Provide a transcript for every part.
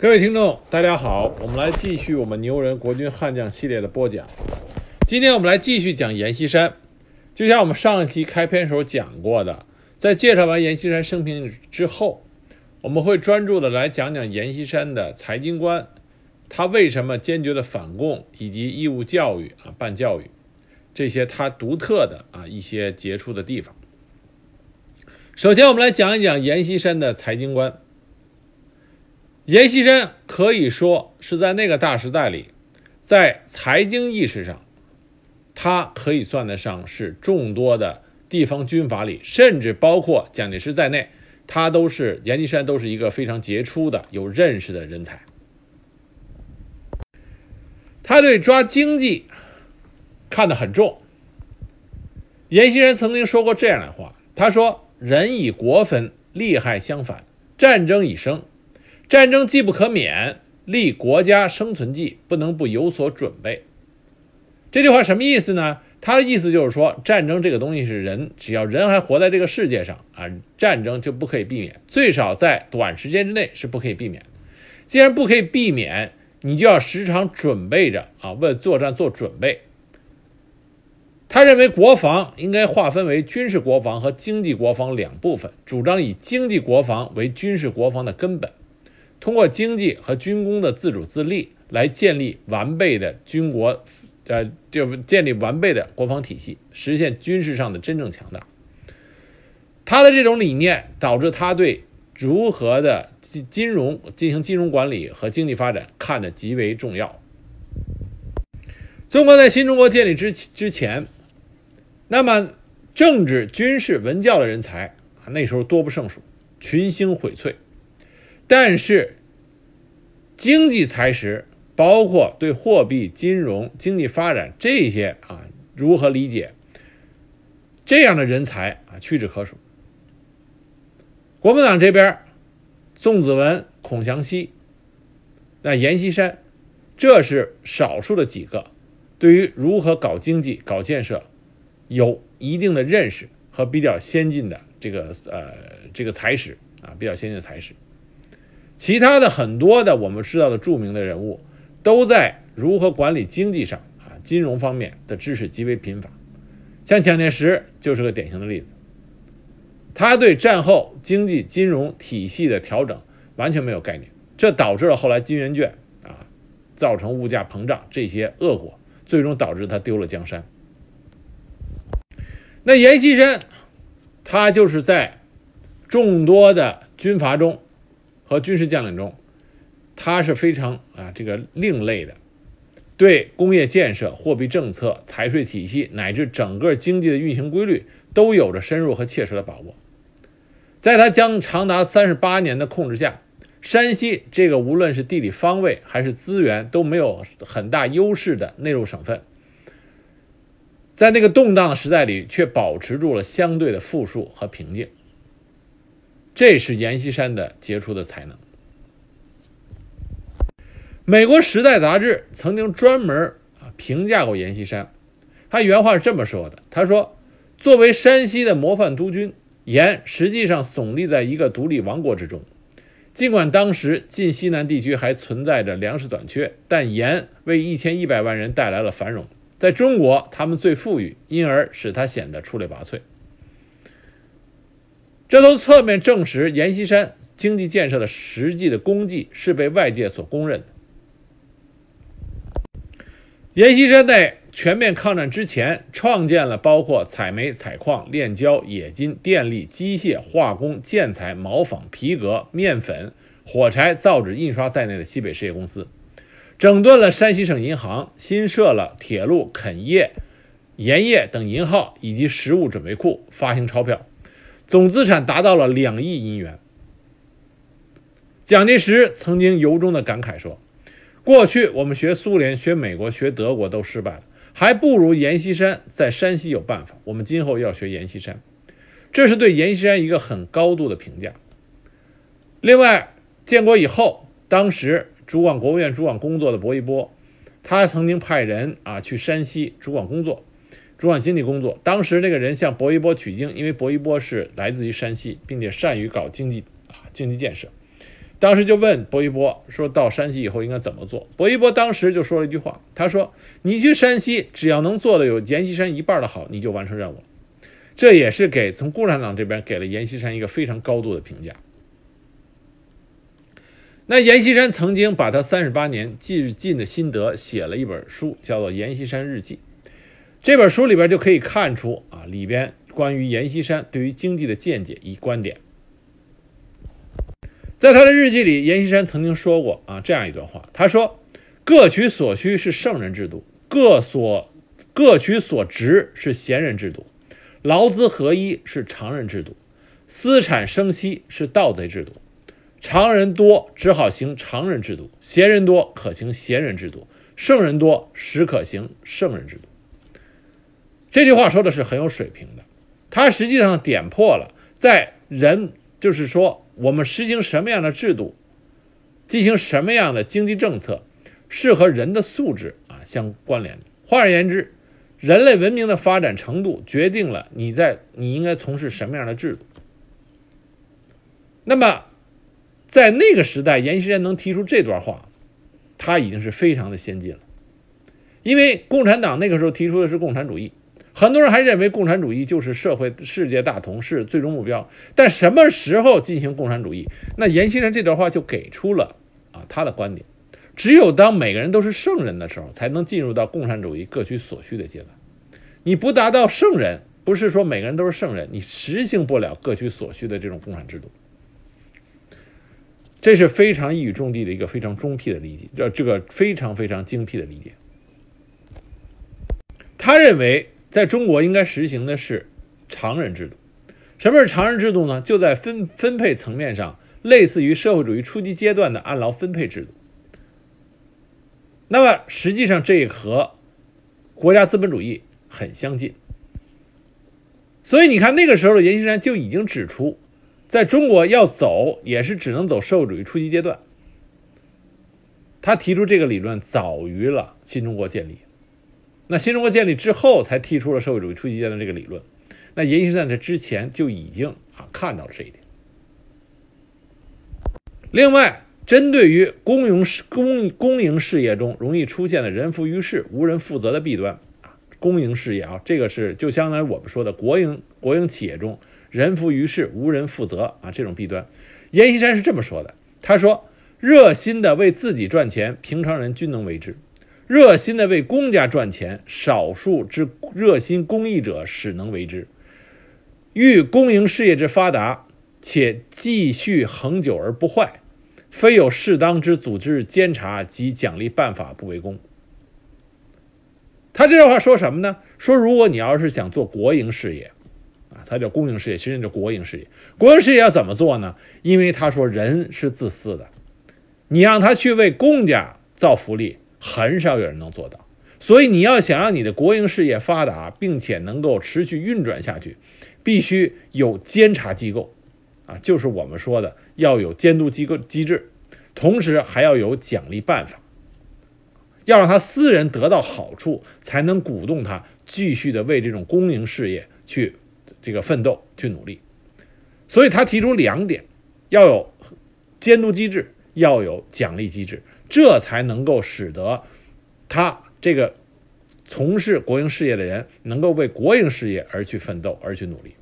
各位听众，大家好，我们来继续我们牛人国军悍将系列的播讲。今天我们来继续讲阎锡山。就像我们上一期开篇时候讲过的，在介绍完阎锡山生平之后，我们会专注的来讲讲阎锡山的财经观，他为什么坚决的反共，以及义务教育啊办教育这些他独特的啊一些杰出的地方。首先，我们来讲一讲阎锡山的财经观。阎锡山可以说是在那个大时代里，在财经意识上，他可以算得上是众多的地方军阀里，甚至包括蒋介石在内，他都是阎锡山都是一个非常杰出的、有认识的人才。他对抓经济看得很重。阎锡山曾经说过这样的话：“他说，人以国分，利害相反，战争以生。”战争既不可免，立国家生存计不能不有所准备。这句话什么意思呢？他的意思就是说，战争这个东西是人，只要人还活在这个世界上啊，战争就不可以避免，最少在短时间之内是不可以避免。既然不可以避免，你就要时常准备着啊，为作战做准备。他认为国防应该划分为军事国防和经济国防两部分，主张以经济国防为军事国防的根本。通过经济和军工的自主自立来建立完备的军国，呃，就建立完备的国防体系，实现军事上的真正强大。他的这种理念导致他对如何的金金融进行金融管理和经济发展看得极为重要。中国在新中国建立之之前，那么政治、军事、文教的人才啊，那时候多不胜数，群星荟萃。但是，经济才识，包括对货币、金融、经济发展这些啊，如何理解？这样的人才啊，屈指可数。国民党这边，宋子文、孔祥熙，那阎锡山，这是少数的几个，对于如何搞经济、搞建设，有一定的认识和比较先进的这个呃这个才识啊，比较先进的才识。其他的很多的我们知道的著名的人物，都在如何管理经济上啊，金融方面的知识极为贫乏。像蒋介石就是个典型的例子，他对战后经济金融体系的调整完全没有概念，这导致了后来金圆券啊，造成物价膨胀这些恶果，最终导致他丢了江山。那阎锡山，他就是在众多的军阀中。和军事将领中，他是非常啊这个另类的，对工业建设、货币政策、财税体系乃至整个经济的运行规律都有着深入和切实的把握。在他将长达三十八年的控制下，山西这个无论是地理方位还是资源都没有很大优势的内陆省份，在那个动荡的时代里，却保持住了相对的富庶和平静。这是阎锡山的杰出的才能。美国《时代》杂志曾经专门啊评价过阎锡山，他原话是这么说的：“他说，作为山西的模范督军，阎实际上耸立在一个独立王国之中。尽管当时晋西南地区还存在着粮食短缺，但阎为一千一百万人带来了繁荣。在中国，他们最富裕，因而使他显得出类拔萃。”这都侧面证实阎锡山经济建设的实际的功绩是被外界所公认的。阎锡山在全面抗战之前，创建了包括采煤、采矿、炼焦、冶金、电力、机械、化工、建材、毛纺、皮革、面粉、火柴、造纸、印刷在内的西北实业公司，整顿了山西省银行，新设了铁路、垦业、盐业等银号以及实物准备库，发行钞票。总资产达到了两亿银元。蒋介石曾经由衷的感慨说：“过去我们学苏联、学美国、学德国都失败了，还不如阎锡山在山西有办法。我们今后要学阎锡山。”这是对阎锡山一个很高度的评价。另外，建国以后，当时主管国务院主管工作的薄一波，他曾经派人啊去山西主管工作。主管经济工作，当时那个人向薄一波取经，因为薄一波是来自于山西，并且善于搞经济啊经济建设。当时就问薄一波说：“到山西以后应该怎么做？”薄一波当时就说了一句话：“他说，你去山西，只要能做的有阎锡山一半的好，你就完成任务。”这也是给从共产党这边给了阎锡山一个非常高度的评价。那阎锡山曾经把他三十八年进进的心得写了一本书，叫做《阎锡山日记》。这本书里边就可以看出啊，里边关于阎锡山对于经济的见解与观点。在他的日记里，阎锡山曾经说过啊这样一段话，他说：“各取所需是圣人制度，各所各取所值是贤人制度。”劳资合一是常人制度，私产生息是盗贼制度，常人多只好行常人制度，贤人多可行贤人制度，圣人多实可行圣人制度。这句话说的是很有水平的，它实际上点破了在人就是说我们实行什么样的制度，进行什么样的经济政策，是和人的素质啊相关联的。换而言之。人类文明的发展程度决定了你在你应该从事什么样的制度。那么，在那个时代，阎锡山能提出这段话，他已经是非常的先进了。因为共产党那个时候提出的是共产主义，很多人还认为共产主义就是社会世界大同是最终目标。但什么时候进行共产主义？那阎锡山这段话就给出了啊他的观点。只有当每个人都是圣人的时候，才能进入到共产主义各取所需的阶段。你不达到圣人，不是说每个人都是圣人，你实行不了各取所需的这种共产制度。这是非常一语中的的一个非常中辟的理解，这这个非常非常精辟的理解。他认为，在中国应该实行的是常人制度。什么是常人制度呢？就在分分配层面上，类似于社会主义初级阶段的按劳分配制度。那么实际上，这和国家资本主义很相近。所以你看，那个时候的阎锡山就已经指出，在中国要走，也是只能走社会主义初级阶段。他提出这个理论早于了新中国建立。那新中国建立之后，才提出了社会主义初级阶段这个理论。那阎锡山在之前就已经啊看到了这一点。另外。针对于公营事公公营事业中容易出现的人浮于事、无人负责的弊端啊，公营事业啊，这个是就相当于我们说的国营国营企业中人浮于事、无人负责啊这种弊端。阎锡山是这么说的，他说：“热心的为自己赚钱，平常人均能为之；热心的为公家赚钱，少数之热心公益者始能为之。欲公营事业之发达，且继续恒久而不坏。”非有适当之组织监察及奖励办法不为功。他这句话说什么呢？说如果你要是想做国营事业，啊，他叫公营事业，实际上叫国营事业。国营事业要怎么做呢？因为他说人是自私的，你让他去为公家造福利，很少有人能做到。所以你要想让你的国营事业发达，并且能够持续运转下去，必须有监察机构。啊，就是我们说的要有监督机构机制，同时还要有奖励办法，要让他私人得到好处，才能鼓动他继续的为这种公营事业去这个奋斗去努力。所以他提出两点：要有监督机制，要有奖励机制，这才能够使得他这个从事国营事业的人能够为国营事业而去奋斗而去努力。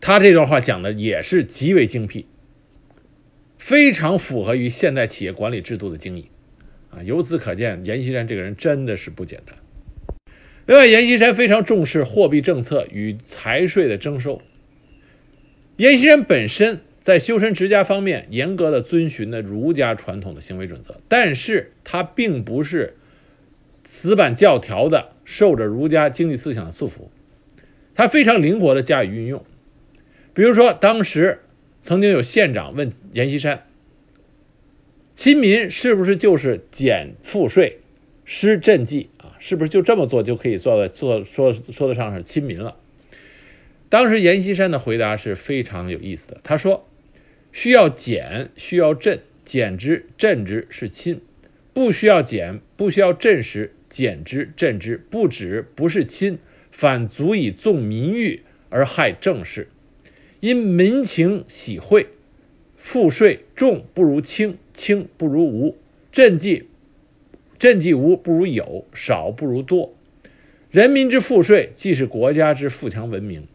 他这段话讲的也是极为精辟，非常符合于现代企业管理制度的经营，啊，由此可见，阎锡山这个人真的是不简单。另外，阎锡山非常重视货币政策与财税的征收。阎锡山本身在修身持家方面严格的遵循了儒家传统的行为准则，但是他并不是死板教条的受着儒家经济思想的束缚，他非常灵活的加以运用。比如说，当时曾经有县长问阎锡山：“亲民是不是就是减赋税、施赈济啊？是不是就这么做就可以做的做说说得上是亲民了？”当时阎锡山的回答是非常有意思的，他说：“需要减，需要赈，减之赈之是亲；不需要减，不需要赈时，减之赈之不止不是亲，反足以纵民欲而害政事。”因民情喜惠，赋税重不如轻，轻不如无；赈济赈济无不如有，少不如多。人民之赋税，既是国家之富强文明，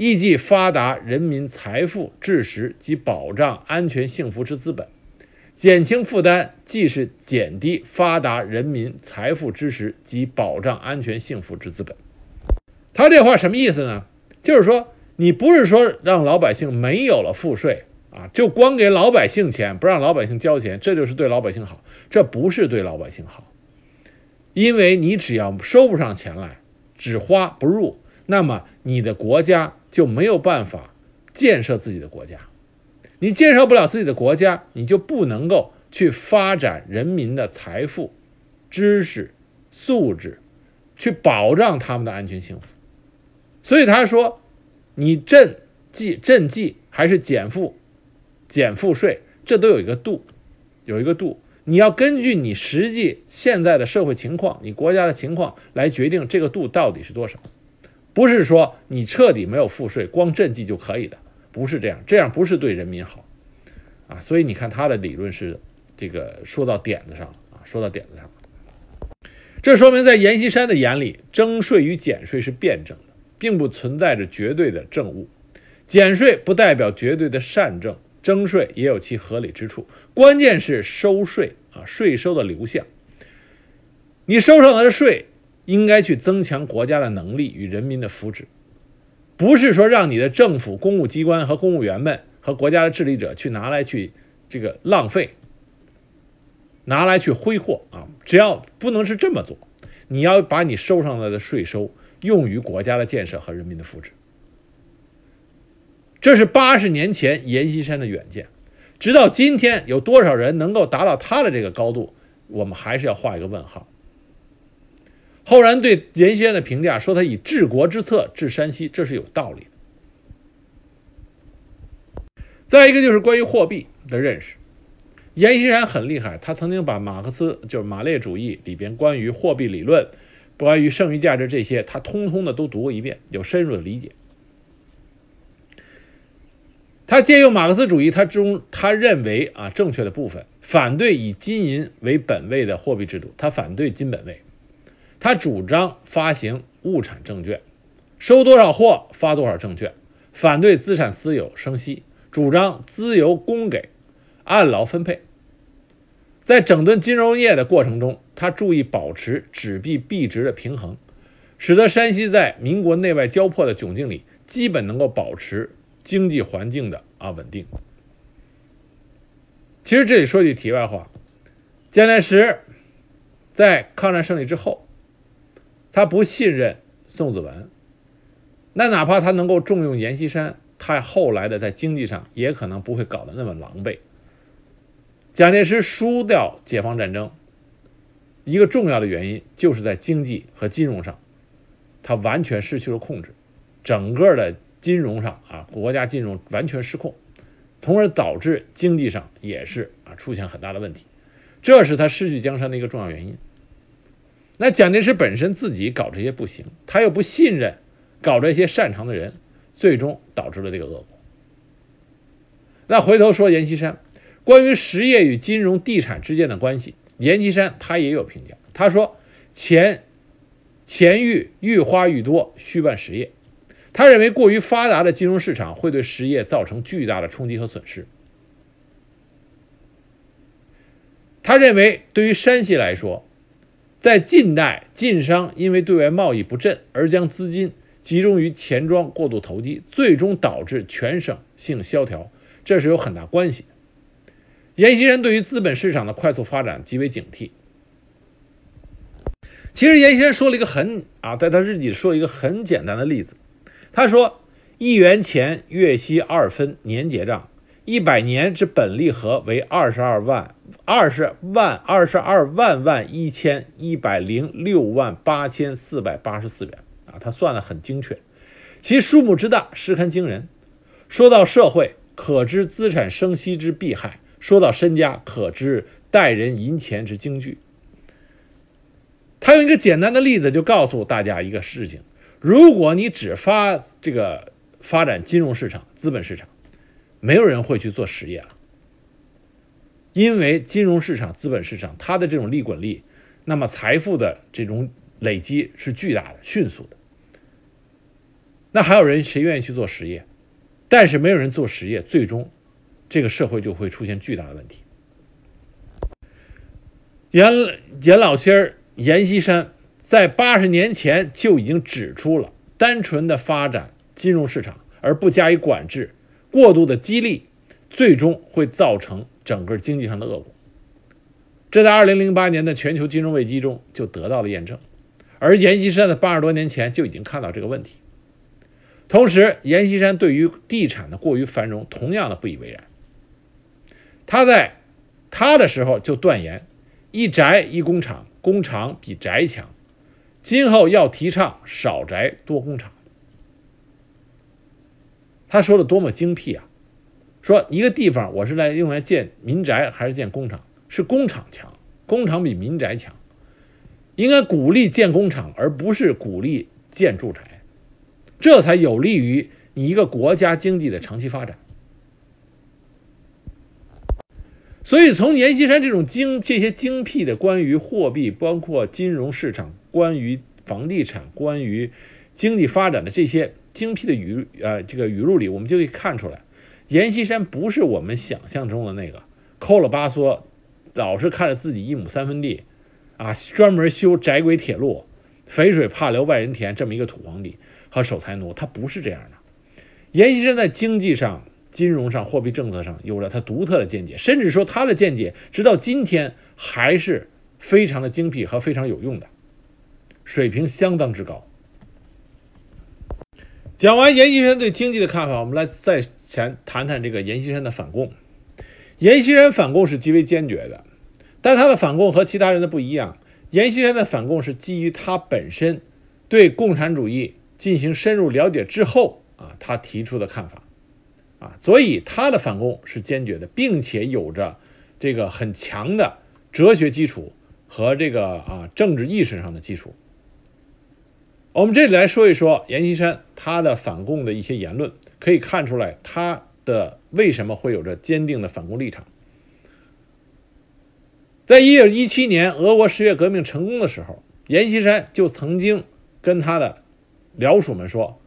亦即发达人民财富知识及保障安全幸福之资本。减轻负担，既是减低发达人民财富知识及保障安全幸福之资本。他这话什么意思呢？就是说，你不是说让老百姓没有了赋税啊，就光给老百姓钱，不让老百姓交钱，这就是对老百姓好。这不是对老百姓好，因为你只要收不上钱来，只花不入，那么你的国家就没有办法建设自己的国家。你建设不了自己的国家，你就不能够去发展人民的财富、知识、素质，去保障他们的安全幸福。所以他说，你赈济赈济还是减负、减赋税，这都有一个度，有一个度。你要根据你实际现在的社会情况、你国家的情况来决定这个度到底是多少，不是说你彻底没有赋税，光赈济就可以的。不是这样，这样不是对人民好，啊，所以你看他的理论是这个说到点子上了啊，说到点子上了，这说明在阎锡山的眼里，征税与减税是辩证的，并不存在着绝对的正误，减税不代表绝对的善政，征税也有其合理之处，关键是收税啊，税收的流向，你收上来的税应该去增强国家的能力与人民的福祉。不是说让你的政府、公务机关和公务员们和国家的治理者去拿来去这个浪费，拿来去挥霍啊！只要不能是这么做，你要把你收上来的税收用于国家的建设和人民的福祉。这是八十年前阎锡山的远见，直到今天，有多少人能够达到他的这个高度，我们还是要画一个问号。后人对阎锡山的评价说：“他以治国之策治山西，这是有道理的。”再一个就是关于货币的认识，阎锡山很厉害，他曾经把马克思就是马列主义里边关于货币理论、关于剩余价值这些，他通通的都读过一遍，有深入的理解。他借用马克思主义，他中他认为啊正确的部分，反对以金银为本位的货币制度，他反对金本位。他主张发行物产证券，收多少货发多少证券，反对资产私有生息，主张资由公给，按劳分配。在整顿金融业的过程中，他注意保持纸币币值的平衡，使得山西在民国内外交迫的窘境里，基本能够保持经济环境的啊稳定。其实这里说句题外话，蒋介石在抗战胜利之后。他不信任宋子文，那哪怕他能够重用阎锡山，他后来的在经济上也可能不会搞得那么狼狈。蒋介石输掉解放战争，一个重要的原因就是在经济和金融上，他完全失去了控制，整个的金融上啊，国家金融完全失控，从而导致经济上也是啊出现很大的问题，这是他失去江山的一个重要原因。那蒋介石本身自己搞这些不行，他又不信任搞这些擅长的人，最终导致了这个恶果。那回头说阎锡山，关于实业与金融、地产之间的关系，阎锡山他也有评价。他说：“钱钱愈愈花愈多，需办实业。”他认为过于发达的金融市场会对实业造成巨大的冲击和损失。他认为对于山西来说，在近代，晋商因为对外贸易不振，而将资金集中于钱庄过度投机，最终导致全省性萧条，这是有很大关系的。阎锡山对于资本市场的快速发展极为警惕。其实阎锡山说了一个很啊，在他日记里说一个很简单的例子，他说：“一元钱月息二分，年结账。”一百年之本利和为二十二万二十万二十二万万一千一百零六万八千四百八十四元啊，他算的很精确，其数目之大，实堪惊人。说到社会，可知资产生息之弊害；说到身家，可知待人银钱之惊惧。他用一个简单的例子就告诉大家一个事情：如果你只发这个发展金融市场、资本市场。没有人会去做实业了，因为金融市场、资本市场它的这种利滚利，那么财富的这种累积是巨大的、迅速的。那还有人谁愿意去做实业？但是没有人做实业，最终这个社会就会出现巨大的问题。严严老仙儿阎锡山在八十年前就已经指出了，单纯的发展金融市场而不加以管制、过度的激励，最终会造成整个经济上的恶果。这在二零零八年的全球金融危机中就得到了验证，而阎锡山在八十多年前就已经看到这个问题。同时，阎锡山对于地产的过于繁荣同样的不以为然。他在他的时候就断言。一宅一工厂，工厂比宅强。今后要提倡少宅多工厂。他说的多么精辟啊！说一个地方我是来用来建民宅还是建工厂？是工厂强，工厂比民宅强。应该鼓励建工厂，而不是鼓励建住宅，这才有利于你一个国家经济的长期发展。所以，从阎锡山这种精这些精辟的关于货币、包括金融市场、关于房地产、关于经济发展的这些精辟的语呃这个语录里，我们就可以看出来，阎锡山不是我们想象中的那个抠了巴嗦，老是看着自己一亩三分地，啊，专门修窄轨铁路，肥水怕流外人田这么一个土皇帝和守财奴，他不是这样的。阎锡山在经济上。金融上、货币政策上有了他独特的见解，甚至说他的见解直到今天还是非常的精辟和非常有用的，水平相当之高。讲完阎锡山对经济的看法，我们来再前谈谈这个阎锡山的反共。阎锡山反共是极为坚决的，但他的反共和其他人的不一样。阎锡山的反共是基于他本身对共产主义进行深入了解之后啊，他提出的看法。啊，所以他的反共是坚决的，并且有着这个很强的哲学基础和这个啊政治意识上的基础。我们这里来说一说阎锡山他的反共的一些言论，可以看出来他的为什么会有着坚定的反共立场。在一九一七年俄国十月革命成功的时候，阎锡山就曾经跟他的僚属们说。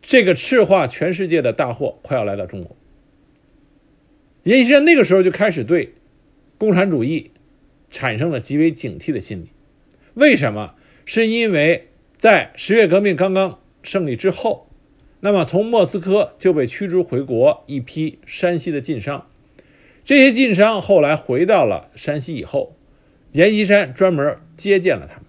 这个赤化全世界的大祸快要来到中国。阎锡山那个时候就开始对共产主义产生了极为警惕的心理。为什么？是因为在十月革命刚刚胜利之后，那么从莫斯科就被驱逐回国一批山西的晋商。这些晋商后来回到了山西以后，阎锡山专门接见了他们。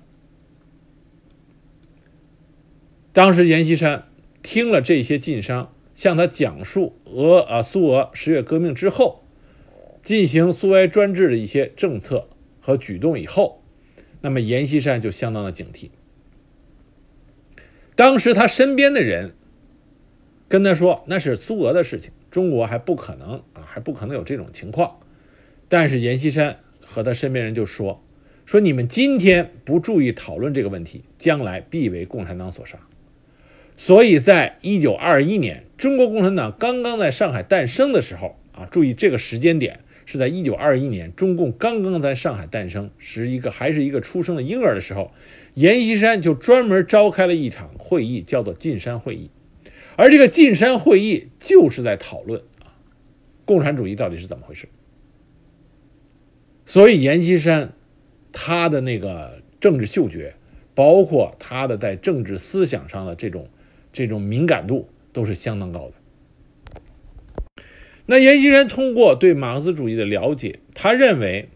当时阎锡山。听了这些晋商向他讲述俄啊苏俄十月革命之后进行苏维埃专制的一些政策和举动以后，那么阎锡山就相当的警惕。当时他身边的人跟他说：“那是苏俄的事情，中国还不可能啊，还不可能有这种情况。”但是阎锡山和他身边人就说：“说你们今天不注意讨论这个问题，将来必为共产党所杀。”所以在一九二一年，中国共产党刚刚在上海诞生的时候啊，注意这个时间点是在一九二一年，中共刚刚在上海诞生，是一个还是一个出生的婴儿的时候，阎锡山就专门召开了一场会议，叫做晋山会议，而这个晋山会议就是在讨论啊，共产主义到底是怎么回事。所以阎锡山他的那个政治嗅觉，包括他的在政治思想上的这种。这种敏感度都是相当高的。那阎锡山通过对马克思主义的了解，他认为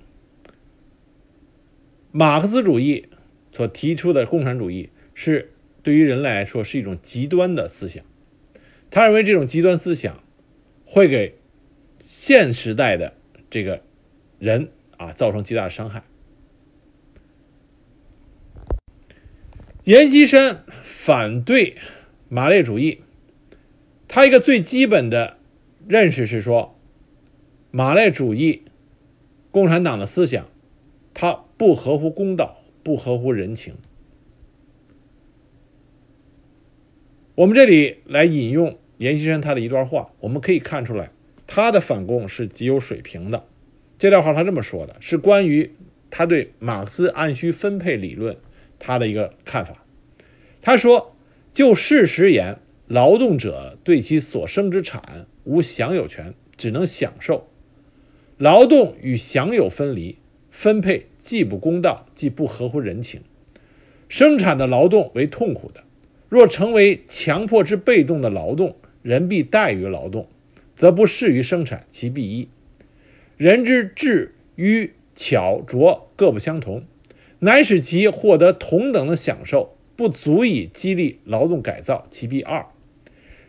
马克思主义所提出的共产主义是对于人来说是一种极端的思想。他认为这种极端思想会给现时代的这个人啊造成极大的伤害。阎锡山反对。马列主义，他一个最基本的认识是说，马列主义共产党的思想，它不合乎公道，不合乎人情。我们这里来引用阎锡山他的一段话，我们可以看出来，他的反共是极有水平的这段话他这么说的，是关于他对马克思按需分配理论他的一个看法。他说：“就事实言，劳动者对其所生之产无享有权，只能享受。劳动与享有分离，分配既不公道，既不合乎人情。生产的劳动为痛苦的，若成为强迫之被动的劳动，人必怠于劳动，则不适于生产，其必一。人之智愚巧拙各不相同，乃使其获得同等的享受。”不足以激励劳动改造，其必二。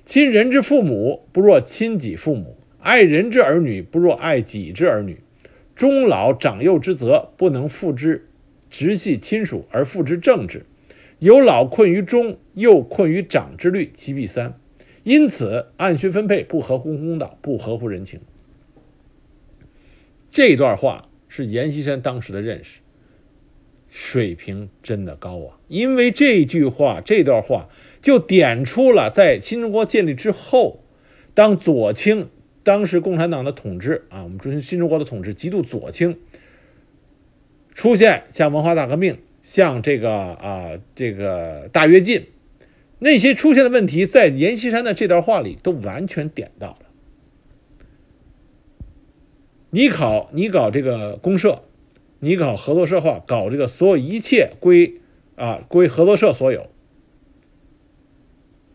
亲人之父母不若亲己父母，爱人之儿女不若爱己之儿女。终老长幼之责，不能复之直系亲属，而复之政治。有老困于中，幼困于长之虑，其必三。因此，按需分配不合乎公道，不合乎人情。这段话是阎锡山当时的认识。水平真的高啊！因为这句话、这段话就点出了在新中国建立之后，当左倾，当时共产党的统治啊，我们说新中国的统治极度左倾，出现像文化大革命、像这个啊这个大跃进那些出现的问题，在阎锡山的这段话里都完全点到了。你考，你搞这个公社。你搞合作社化，搞这个所有一切归啊归合作社所有，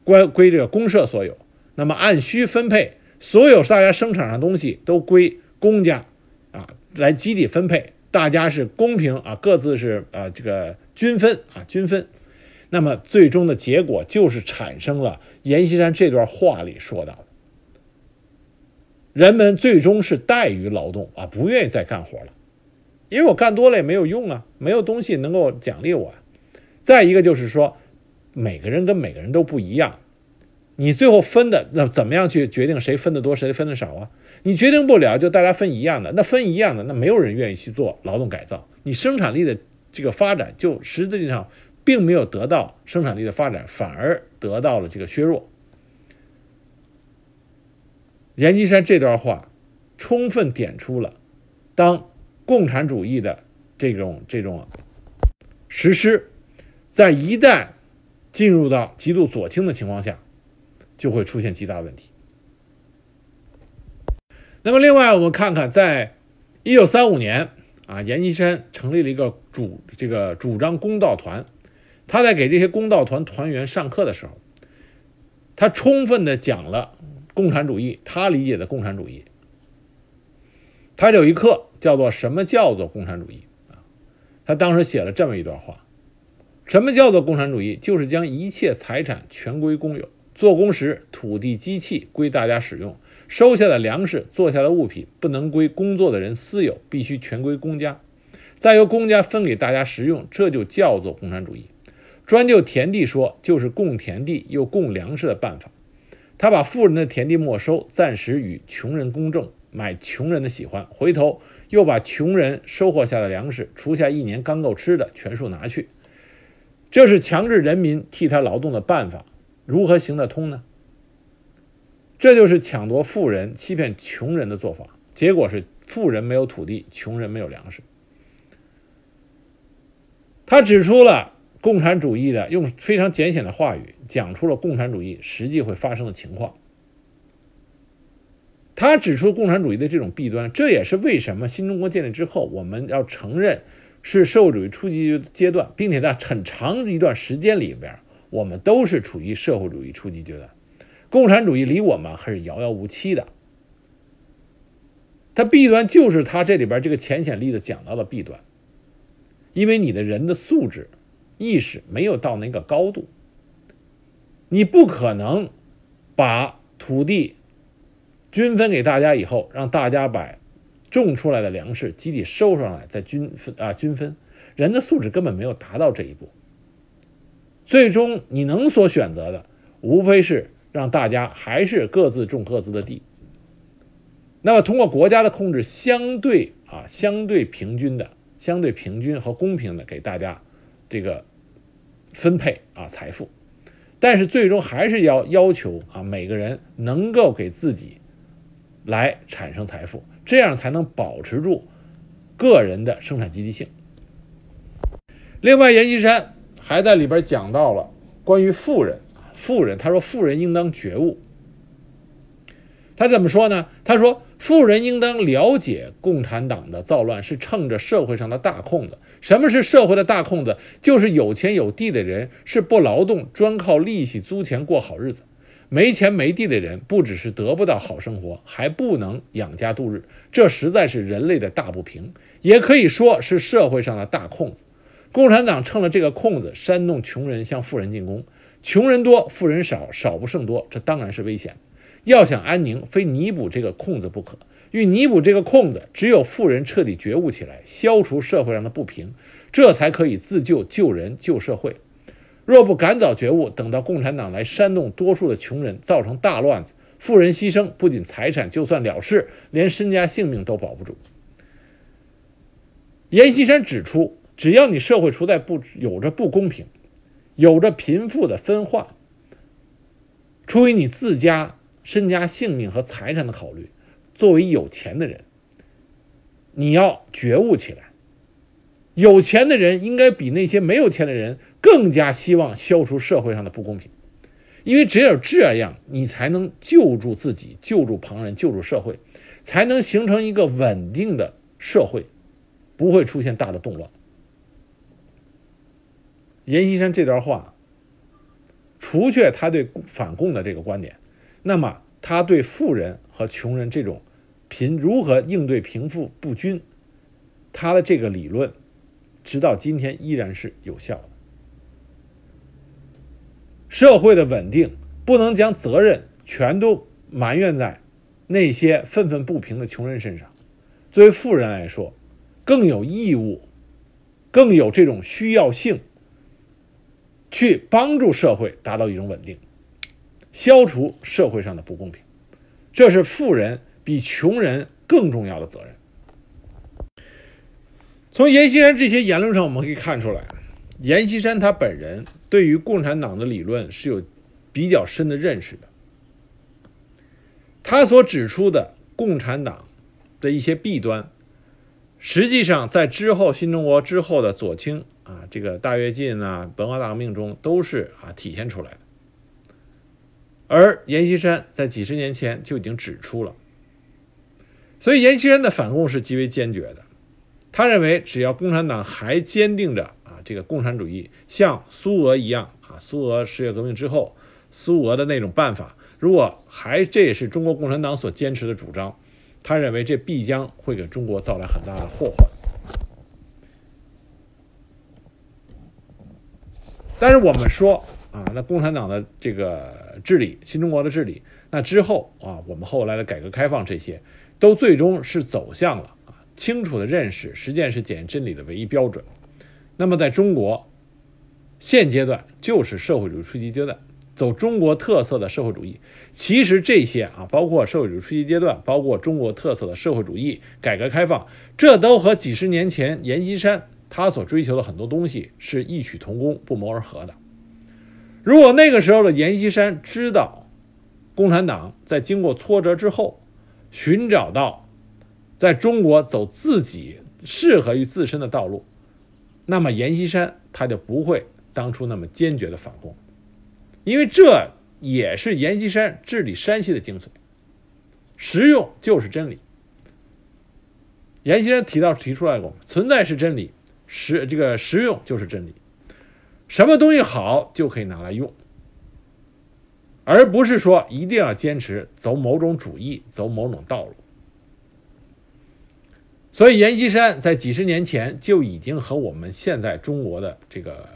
归归这个公社所有。那么按需分配，所有大家生产上东西都归公家啊来集体分配，大家是公平啊，各自是啊这个均分啊均分。那么最终的结果就是产生了阎锡山这段话里说到的，人们最终是怠于劳动啊，不愿意再干活了。因为我干多了也没有用啊，没有东西能够奖励我。再一个就是说，每个人跟每个人都不一样，你最后分的那怎么样去决定谁分的多谁分的少啊？你决定不了，就大家分一样的，那分一样的，那没有人愿意去做劳动改造，你生产力的这个发展就实质上并没有得到生产力的发展，反而得到了这个削弱。阎锡山这段话充分点出了当。共产主义的这种这种实施，在一旦进入到极度左倾的情况下，就会出现极大问题。那么，另外我们看看，在一九三五年啊，阎锡山成立了一个主这个主张公道团，他在给这些公道团团员上课的时候，他充分的讲了共产主义，他理解的共产主义。他有一课叫做“什么叫做共产主义”啊？他当时写了这么一段话：“什么叫做共产主义？就是将一切财产全归公有，做工时土地机器归大家使用，收下的粮食、做下的物品不能归工作的人私有，必须全归公家，再由公家分给大家食用，这就叫做共产主义。专就田地说，就是供田地又供粮食的办法。他把富人的田地没收，暂时与穷人公正。”买穷人的喜欢，回头又把穷人收获下的粮食，除下一年刚够吃的，全数拿去。这是强制人民替他劳动的办法，如何行得通呢？这就是抢夺富人、欺骗穷人的做法。结果是富人没有土地，穷人没有粮食。他指出了共产主义的，用非常简显的话语讲出了共产主义实际会发生的情况。他指出共产主义的这种弊端，这也是为什么新中国建立之后，我们要承认是社会主义初级阶段，并且在很长一段时间里边，我们都是处于社会主义初级阶段，共产主义离我们还是遥遥无期的。它弊端就是它这里边这个浅显例子讲到的弊端，因为你的人的素质、意识没有到那个高度，你不可能把土地。均分给大家以后，让大家把种出来的粮食集体收上来，再均分啊均分。人的素质根本没有达到这一步。最终你能所选择的，无非是让大家还是各自种各自的地。那么通过国家的控制，相对啊相对平均的、相对平均和公平的给大家这个分配啊财富，但是最终还是要要求啊每个人能够给自己。来产生财富，这样才能保持住个人的生产积极性。另外，阎锡山还在里边讲到了关于富人，富人他说富人应当觉悟。他怎么说呢？他说富人应当了解共产党的造乱是趁着社会上的大空子。什么是社会的大空子？就是有钱有地的人是不劳动，专靠利息租钱过好日子；没钱没地的人不只是得不到好生活，还不能养家度日。这实在是人类的大不平，也可以说是社会上的大空子。共产党趁了这个空子，煽动穷人向富人进攻，穷人多，富人少，少不胜多，这当然是危险。要想安宁，非弥补这个空子不可。欲弥补这个空子，只有富人彻底觉悟起来，消除社会上的不平，这才可以自救、救人、救社会。若不赶早觉悟，等到共产党来煽动多数的穷人，造成大乱子，富人牺牲，不仅财产就算了事，连身家性命都保不住。阎锡山指出，只要你社会处在不有着不公平，有着贫富的分化，出于你自家身家性命和财产的考虑。作为有钱的人，你要觉悟起来。有钱的人应该比那些没有钱的人更加希望消除社会上的不公平，因为只有这样，你才能救助自己、救助旁人、救助社会，才能形成一个稳定的社会，不会出现大的动乱。阎锡山这段话，除却他对反共的这个观点，那么他对富人和穷人这种。贫如何应对贫富不均？他的这个理论，直到今天依然是有效的。社会的稳定不能将责任全都埋怨在那些愤愤不平的穷人身上。作为富人来说，更有义务，更有这种需要性，去帮助社会达到一种稳定，消除社会上的不公平。这是富人。比穷人更重要的责任。从阎锡山这些言论上，我们可以看出来，阎锡山他本人对于共产党的理论是有比较深的认识的。他所指出的共产党的一些弊端，实际上在之后新中国之后的左倾啊，这个大跃进啊，文化大革命中都是啊体现出来的。而阎锡山在几十年前就已经指出了。所以，阎锡山的反共是极为坚决的。他认为，只要共产党还坚定着啊，这个共产主义像苏俄一样啊，苏俄十月革命之后，苏俄的那种办法，如果还这也是中国共产党所坚持的主张，他认为这必将会给中国造来很大的祸患。但是我们说啊，那共产党的这个治理，新中国的治理，那之后啊，我们后来的改革开放这些。都最终是走向了，清楚的认识，实践是检验真理的唯一标准。那么，在中国现阶段就是社会主义初级阶段，走中国特色的社会主义。其实这些啊，包括社会主义初级阶段，包括中国特色的社会主义、改革开放，这都和几十年前阎锡山他所追求的很多东西是异曲同工、不谋而合的。如果那个时候的阎锡山知道共产党在经过挫折之后，寻找到在中国走自己适合于自身的道路，那么阎锡山他就不会当初那么坚决的反共，因为这也是阎锡山治理山西的精髓。实用就是真理。阎锡山提到提出来过，存在是真理，实这个实用就是真理。什么东西好就可以拿来用。而不是说一定要坚持走某种主义、走某种道路。所以，阎锡山在几十年前就已经和我们现在中国的这个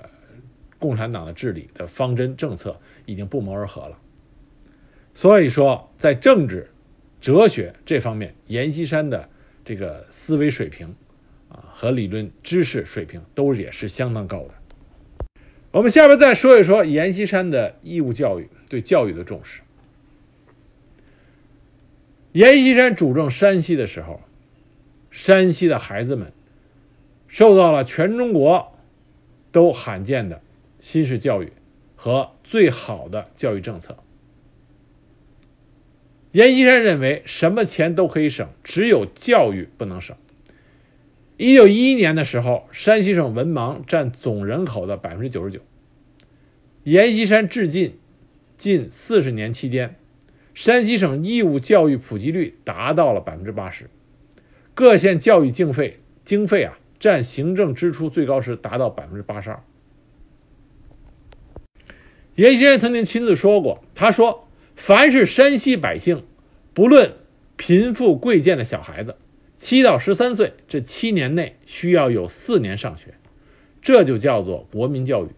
共产党的治理的方针政策已经不谋而合了。所以说，在政治、哲学这方面，阎锡山的这个思维水平啊和理论知识水平都也是相当高的。我们下边再说一说阎锡山的义务教育。对教育的重视。阎锡山主政山西的时候，山西的孩子们受到了全中国都罕见的新式教育和最好的教育政策。阎锡山认为，什么钱都可以省，只有教育不能省。一九一一年的时候，山西省文盲占总人口的百分之九十九。阎锡山至今近四十年期间，山西省义务教育普及率达到了百分之八十，各县教育经费经费啊占行政支出最高时达到百分之八十二。阎锡山曾经亲自说过：“他说，凡是山西百姓，不论贫富贵贱的小孩子，七到十三岁这七年内需要有四年上学，这就叫做国民教育。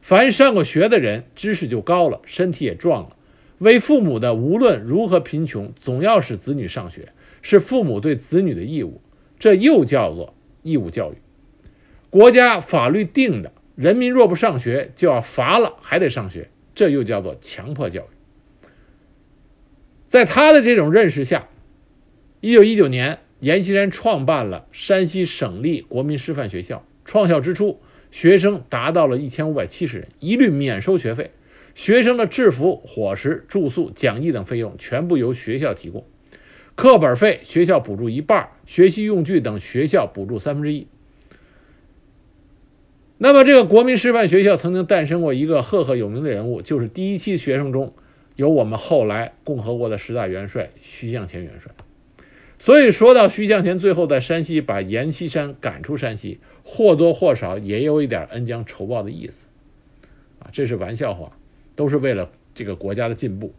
凡上过学的人，知识就高了，身体也壮了。为父母的，无论如何贫穷，总要使子女上学，是父母对子女的义务。这又叫做义务教育。国家法律定的。”人民若不上学，就要罚了，还得上学，这又叫做强迫教育。在他的这种认识下，一九一九年，阎锡山创办了山西省立国民师范学校。创校之初，学生达到了一千五百七十人，一律免收学费，学生的制服、伙食、住宿、讲义等费用全部由学校提供，课本费学校补助一半，学习用具等学校补助三分之一。那么，这个国民师范学校曾经诞生过一个赫赫有名的人物，就是第一期学生中有我们后来共和国的十大元帅徐向前元帅。所以说到徐向前最后在山西把阎锡山赶出山西，或多或少也有一点恩将仇报的意思，啊，这是玩笑话，都是为了这个国家的进步。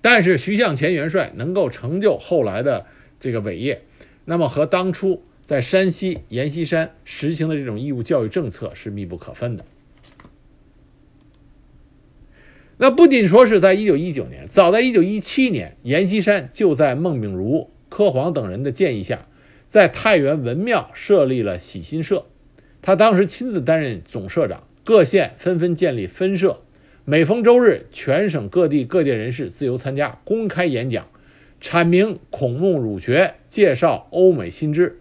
但是徐向前元帅能够成就后来的这个伟业，那么和当初。在山西，阎锡山实行的这种义务教育政策是密不可分的。那不仅说是在一九一九年，早在一九一七年，阎锡山就在孟炳如、柯黄等人的建议下，在太原文庙设立了喜新社，他当时亲自担任总社长。各县纷纷建立分社，每逢周日，全省各地各界人士自由参加，公开演讲，阐明孔孟儒学，介绍欧美新知。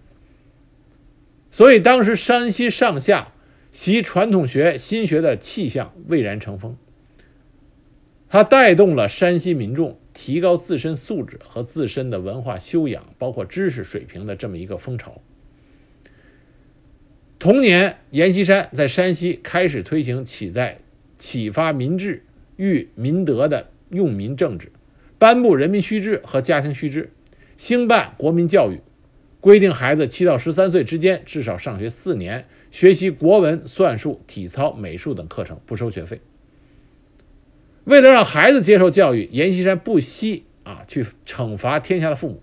所以，当时山西上下习传统学、新学的气象蔚然成风。它带动了山西民众提高自身素质和自身的文化修养，包括知识水平的这么一个风潮。同年，阎锡山在山西开始推行起在启发民智、育民德的用民政治，颁布人民须知和家庭须知，兴办国民教育。规定孩子七到十三岁之间至少上学四年，学习国文、算术、体操、美术等课程，不收学费。为了让孩子接受教育，阎锡山不惜啊去惩罚天下的父母，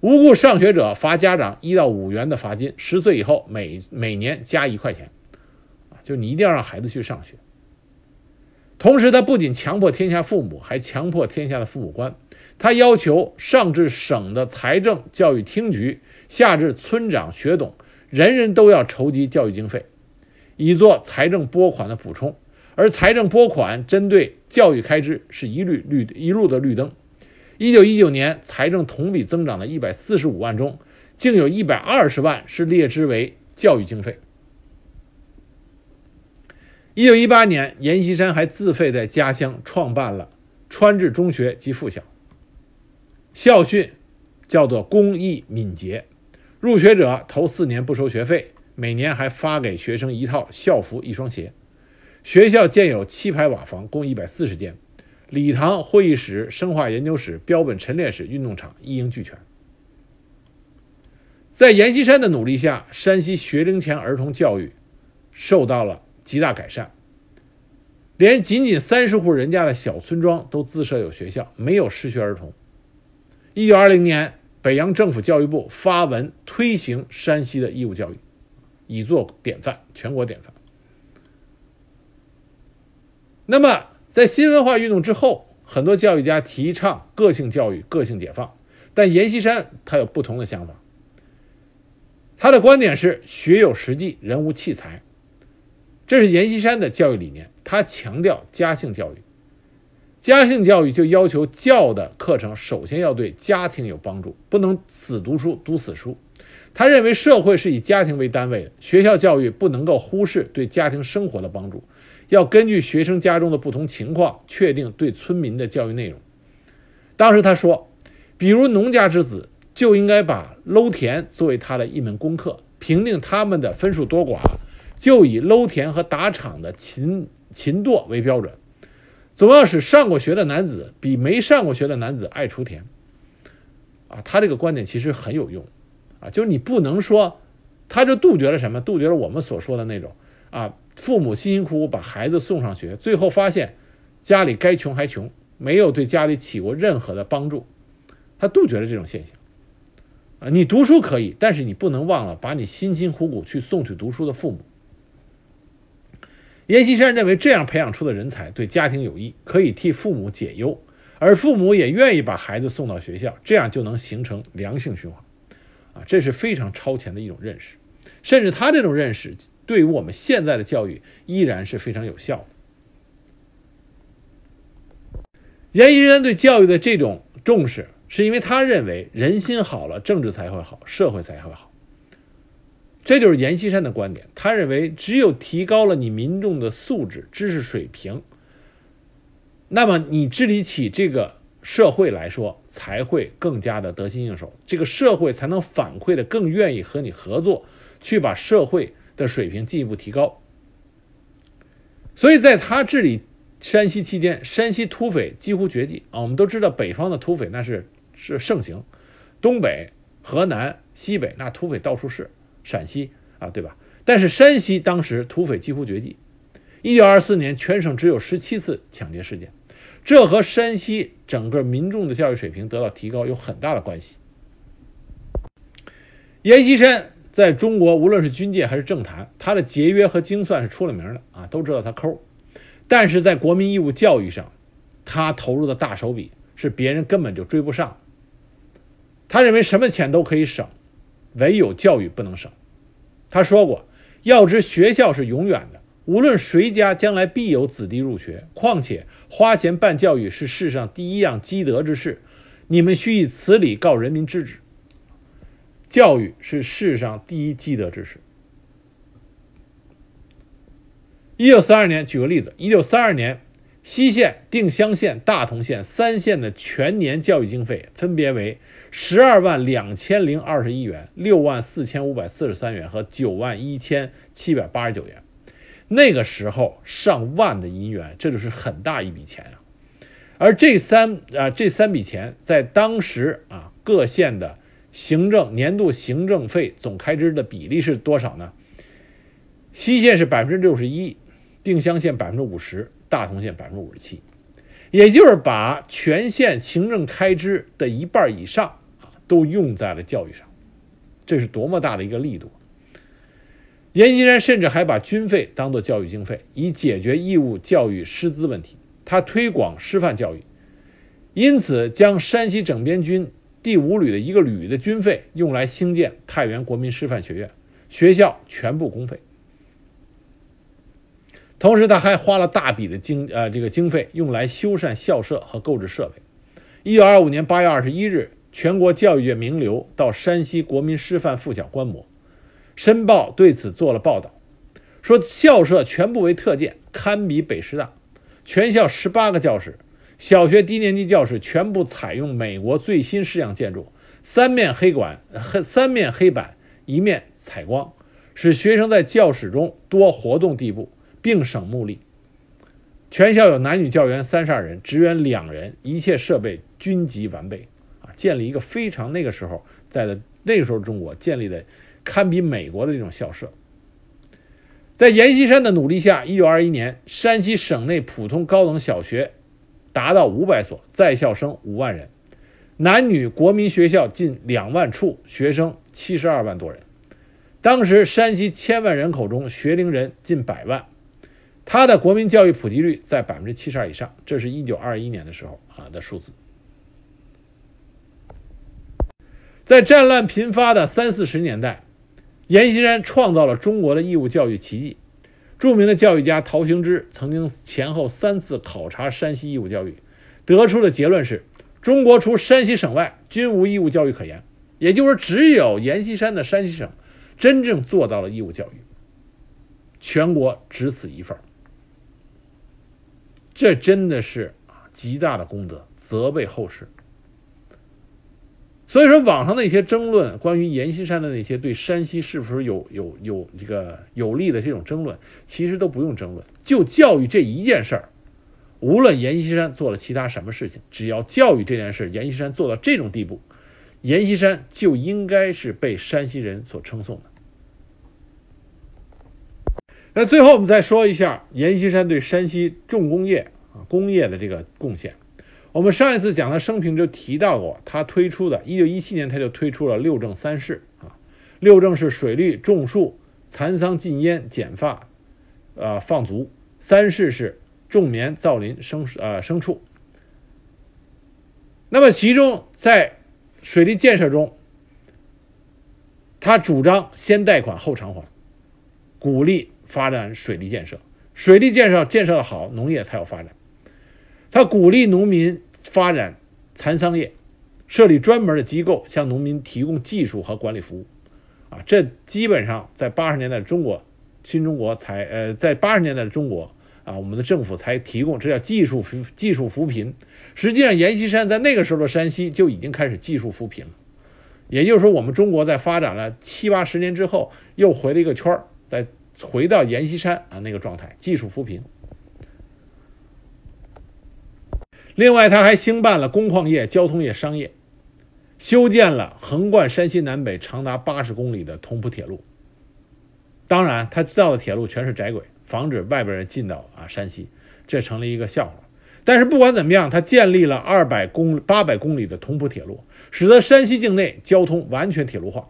无故上学者罚家长一到五元的罚金，十岁以后每每年加一块钱，啊，就你一定要让孩子去上学。同时，他不仅强迫天下父母，还强迫天下的父母官。他要求上至省的财政教育厅局，下至村长学董，人人都要筹集教育经费，以做财政拨款的补充。而财政拨款针对教育开支是一律绿一路的绿灯。一九一九年财政同比增长了一百四十五万中，竟有一百二十万是列支为教育经费。一九一八年，阎锡山还自费在家乡创办了川治中学及附小。校训叫做“公益敏捷”，入学者头四年不收学费，每年还发给学生一套校服、一双鞋。学校建有七排瓦房，共一百四十间，礼堂、会议室、生化研究室、标本陈列室、运动场一应俱全。在阎锡山的努力下，山西学龄前儿童教育受到了极大改善，连仅仅三十户人家的小村庄都自设有学校，没有失学儿童。一九二零年，北洋政府教育部发文推行山西的义务教育，以作典范，全国典范。那么，在新文化运动之后，很多教育家提倡个性教育、个性解放，但阎锡山他有不同的想法。他的观点是“学有实际，人无器材”，这是阎锡山的教育理念。他强调家性教育。家庭教育就要求教的课程首先要对家庭有帮助，不能死读书读死书。他认为社会是以家庭为单位的，学校教育不能够忽视对家庭生活的帮助，要根据学生家中的不同情况确定对村民的教育内容。当时他说，比如农家之子就应该把搂田作为他的一门功课，评定他们的分数多寡，就以搂田和打场的勤勤惰为标准，总要使上过学的男子比没上过学的男子爱锄田。啊，他这个观点其实很有用，啊，就是你不能说，他就杜绝了什么？杜绝了我们所说的那种啊，父母辛辛苦苦把孩子送上学，最后发现家里该穷还穷，没有对家里起过任何的帮助，他杜绝了这种现象。啊，你读书可以，但是你不能忘了把你辛辛苦苦去送去读书的父母。阎锡山认为这样培养出的人才对家庭有益，可以替父母解忧。而父母也愿意把孩子送到学校，这样就能形成良性循环，啊，这是非常超前的一种认识，甚至他这种认识对于我们现在的教育依然是非常有效的。阎锡山对教育的这种重视，是因为他认为人心好了，政治才会好，社会才会好。这就是阎锡山的观点，他认为只有提高了你民众的素质、知识水平。那么你治理起这个社会来说，才会更加的得心应手，这个社会才能反馈的更愿意和你合作，去把社会的水平进一步提高。所以在他治理山西期间，山西土匪几乎绝迹啊。我们都知道，北方的土匪那是是盛行，东北、河南、西北那土匪到处是，陕西啊，对吧？但是山西当时土匪几乎绝迹。一九二四年，全省只有十七次抢劫事件。这和山西整个民众的教育水平得到提高有很大的关系。阎锡山在中国无论是军界还是政坛，他的节约和精算是出了名的啊，都知道他抠。但是在国民义务教育上，他投入的大手笔是别人根本就追不上。他认为什么钱都可以省，唯有教育不能省。他说过：“要知学校是永远的。”无论谁家将来必有子弟入学，况且花钱办教育是世上第一样积德之事，你们须以此理告人民知之。教育是世上第一积德之事。一九三二年，举个例子，一九三二年，西县、定襄县、大同县三县的全年教育经费分别为十二万两千零二十一元、六万四千五百四十三元和九万一千七百八十九元。那个时候上万的银元，这就是很大一笔钱啊。而这三啊这三笔钱在当时啊各县的行政年度行政费总开支的比例是多少呢？西县是百分之六十一，定襄县百分之五十，大同县百分之五十七，也就是把全县行政开支的一半以上都用在了教育上，这是多么大的一个力度！阎锡山甚至还把军费当作教育经费，以解决义务教育师资问题。他推广师范教育，因此将山西整编军第五旅的一个旅的军费用来兴建太原国民师范学院，学校全部公费。同时，他还花了大笔的经呃这个经费用来修缮校舍和购置设备。一九二五年八月二十一日，全国教育界名流到山西国民师范附小观摩。《申报》对此做了报道，说校舍全部为特建，堪比北师大。全校十八个教室，小学低年级教室全部采用美国最新式样建筑，三面黑管黑三面黑板，一面采光，使学生在教室中多活动地步，并省目力。全校有男女教员三十二人，职员两人，一切设备均极完备。建立一个非常那个时候在的那个时候中国建立的。堪比美国的这种校舍，在阎锡山的努力下，一九二一年，山西省内普通高等小学达到五百所，在校生五万人，男女国民学校近两万处，学生七十二万多人。当时山西千万人口中，学龄人近百万，他的国民教育普及率在百分之七十二以上，这是一九二一年的时候啊的数字。在战乱频发的三四十年代。阎锡山创造了中国的义务教育奇迹。著名的教育家陶行知曾经前后三次考察山西义务教育，得出的结论是：中国除山西省外，均无义务教育可言。也就是，只有阎锡山的山西省真正做到了义务教育，全国只此一份这真的是极大的功德，责备后世。所以说，网上的一些争论，关于阎锡山的那些对山西是不是有有有这个有利的这种争论，其实都不用争论。就教育这一件事儿，无论阎锡山做了其他什么事情，只要教育这件事，阎锡山做到这种地步，阎锡山就应该是被山西人所称颂的。那最后我们再说一下阎锡山对山西重工业啊工业的这个贡献。我们上一次讲他生平就提到过，他推出的1917年他就推出了六政三事啊，六政是水利、种树、蚕桑、禁烟、剪发，呃放足；三事是种棉、造林、生呃牲畜。那么其中在水利建设中，他主张先贷款后偿还，鼓励发展水利建设，水利建设建设的好，农业才有发展。他鼓励农民发展蚕桑业，设立专门的机构向农民提供技术和管理服务，啊，这基本上在八十年代中国，新中国才呃，在八十年代的中国啊，我们的政府才提供，这叫技术扶技术扶贫。实际上，阎锡山在那个时候的山西就已经开始技术扶贫了，也就是说，我们中国在发展了七八十年之后，又回了一个圈儿，再回到阎锡山啊那个状态，技术扶贫。另外，他还兴办了工矿业、交通业、商业，修建了横贯山西南北长达八十公里的同蒲铁路。当然，他造的铁路全是窄轨，防止外边人进到啊山西，这成了一个笑话。但是不管怎么样，他建立了二百公八百公里的同蒲铁路，使得山西境内交通完全铁路化，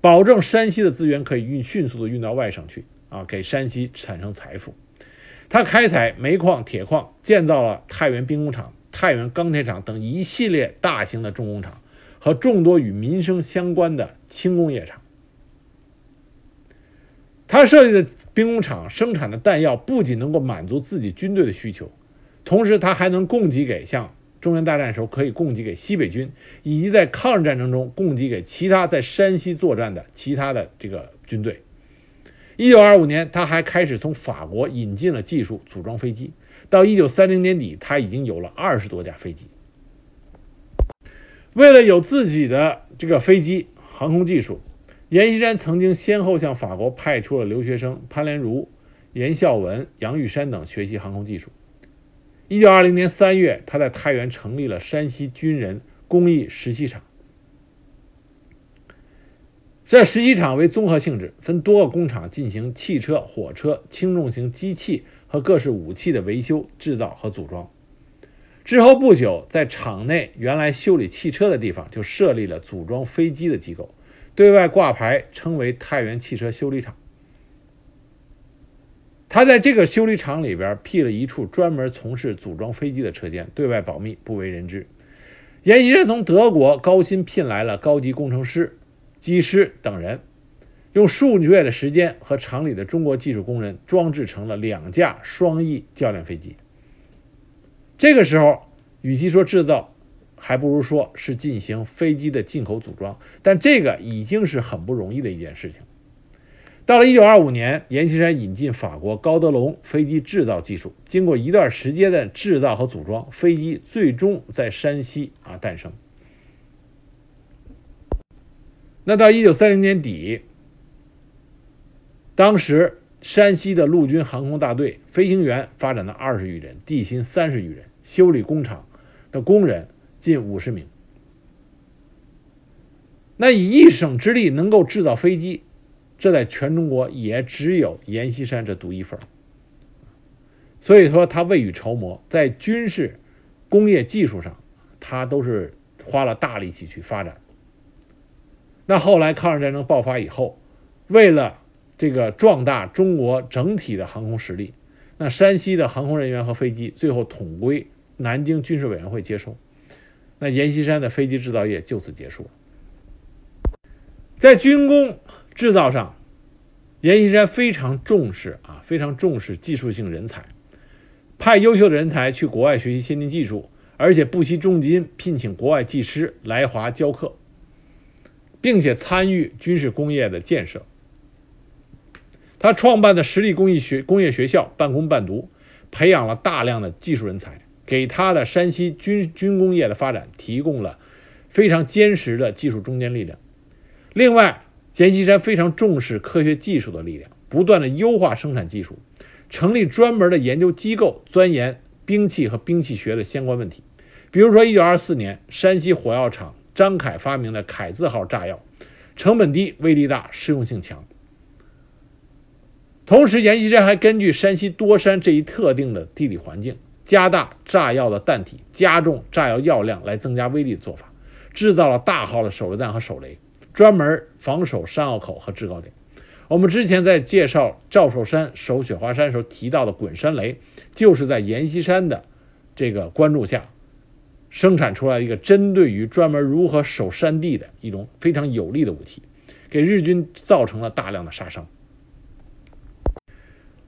保证山西的资源可以运迅速的运到外省去啊，给山西产生财富。他开采煤矿、铁矿，建造了太原兵工厂、太原钢铁厂等一系列大型的重工厂和众多与民生相关的轻工业厂。他设立的兵工厂生产的弹药不仅能够满足自己军队的需求，同时他还能供给给像中原大战时候可以供给给西北军，以及在抗日战争中供给给其他在山西作战的其他的这个军队。一九二五年，他还开始从法国引进了技术，组装飞机。到一九三零年底，他已经有了二十多架飞机。为了有自己的这个飞机航空技术，阎锡山曾经先后向法国派出了留学生潘连儒、严孝文、杨玉山等学习航空技术。一九二零年三月，他在太原成立了山西军人工艺实习厂。这实习厂为综合性质，分多个工厂进行汽车、火车、轻重型机器和各式武器的维修、制造和组装。之后不久，在厂内原来修理汽车的地方就设立了组装飞机的机构，对外挂牌称为太原汽车修理厂。他在这个修理厂里边辟了一处专门从事组装飞机的车间，对外保密，不为人知。阎锡山从德国高薪聘来了高级工程师。机师等人用数个月的时间和厂里的中国技术工人装制成了两架双翼教练飞机。这个时候，与其说制造，还不如说是进行飞机的进口组装。但这个已经是很不容易的一件事情。到了1925年，阎锡山引进法国高德龙飞机制造技术，经过一段时间的制造和组装，飞机最终在山西啊诞生。那到一九三零年底，当时山西的陆军航空大队飞行员发展了二十余人，地心三十余人，修理工厂的工人近五十名。那以一省之力能够制造飞机，这在全中国也只有阎锡山这独一份所以说，他未雨绸缪，在军事、工业技术上，他都是花了大力气去发展。那后来抗日战争爆发以后，为了这个壮大中国整体的航空实力，那山西的航空人员和飞机最后统归南京军事委员会接收，那阎锡山的飞机制造业就此结束。在军工制造上，阎锡山非常重视啊，非常重视技术性人才，派优秀的人才去国外学习先进技术，而且不惜重金聘请国外技师来华教课。并且参与军事工业的建设。他创办的实力工艺学工业学校半工半读，培养了大量的技术人才，给他的山西军军工业的发展提供了非常坚实的技术中坚力量。另外，阎锡山非常重视科学技术的力量，不断的优化生产技术，成立专门的研究机构，钻研兵器和兵器学的相关问题。比如说，一九二四年，山西火药厂张凯发明的凯字号炸药，成本低、威力大、实用性强。同时，阎锡山还根据山西多山这一特定的地理环境，加大炸药的弹体，加重炸药药量来增加威力的做法，制造了大号的手榴弹和手雷，专门防守山坳口和制高点。我们之前在介绍赵寿山守雪花山时候提到的滚山雷，就是在阎锡山的这个关注下，生产出来一个针对于专门如何守山地的一种非常有力的武器，给日军造成了大量的杀伤。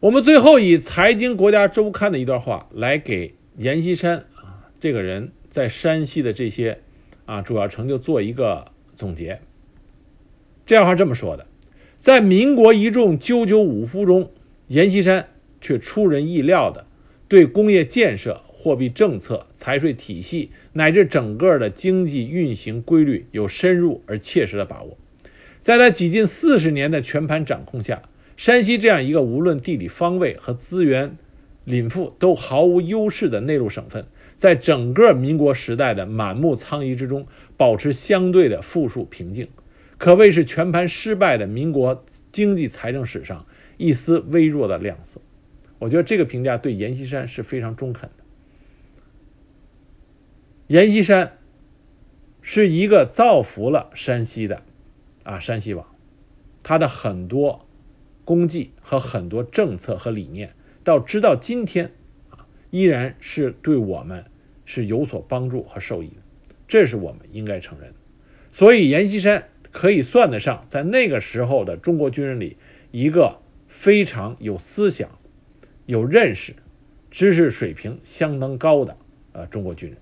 我们最后以《财经国家周刊》的一段话来给阎锡山啊这个人在山西的这些啊主要成就做一个总结。这样话这么说的：在民国一众赳赳武夫中，阎锡山却出人意料的对工业建设、货币政策、财税体系乃至整个的经济运行规律有深入而切实的把握。在他几近四十年的全盘掌控下。山西这样一个无论地理方位和资源禀赋都毫无优势的内陆省份，在整个民国时代的满目苍夷之中，保持相对的富庶平静，可谓是全盘失败的民国经济财政史上一丝微弱的亮色。我觉得这个评价对阎锡山是非常中肯的。阎锡山是一个造福了山西的啊山西王，他的很多。功绩和很多政策和理念，到直到今天，啊，依然是对我们是有所帮助和受益的，这是我们应该承认。所以，阎锡山可以算得上在那个时候的中国军人里一个非常有思想、有认识、知识水平相当高的呃中国军人。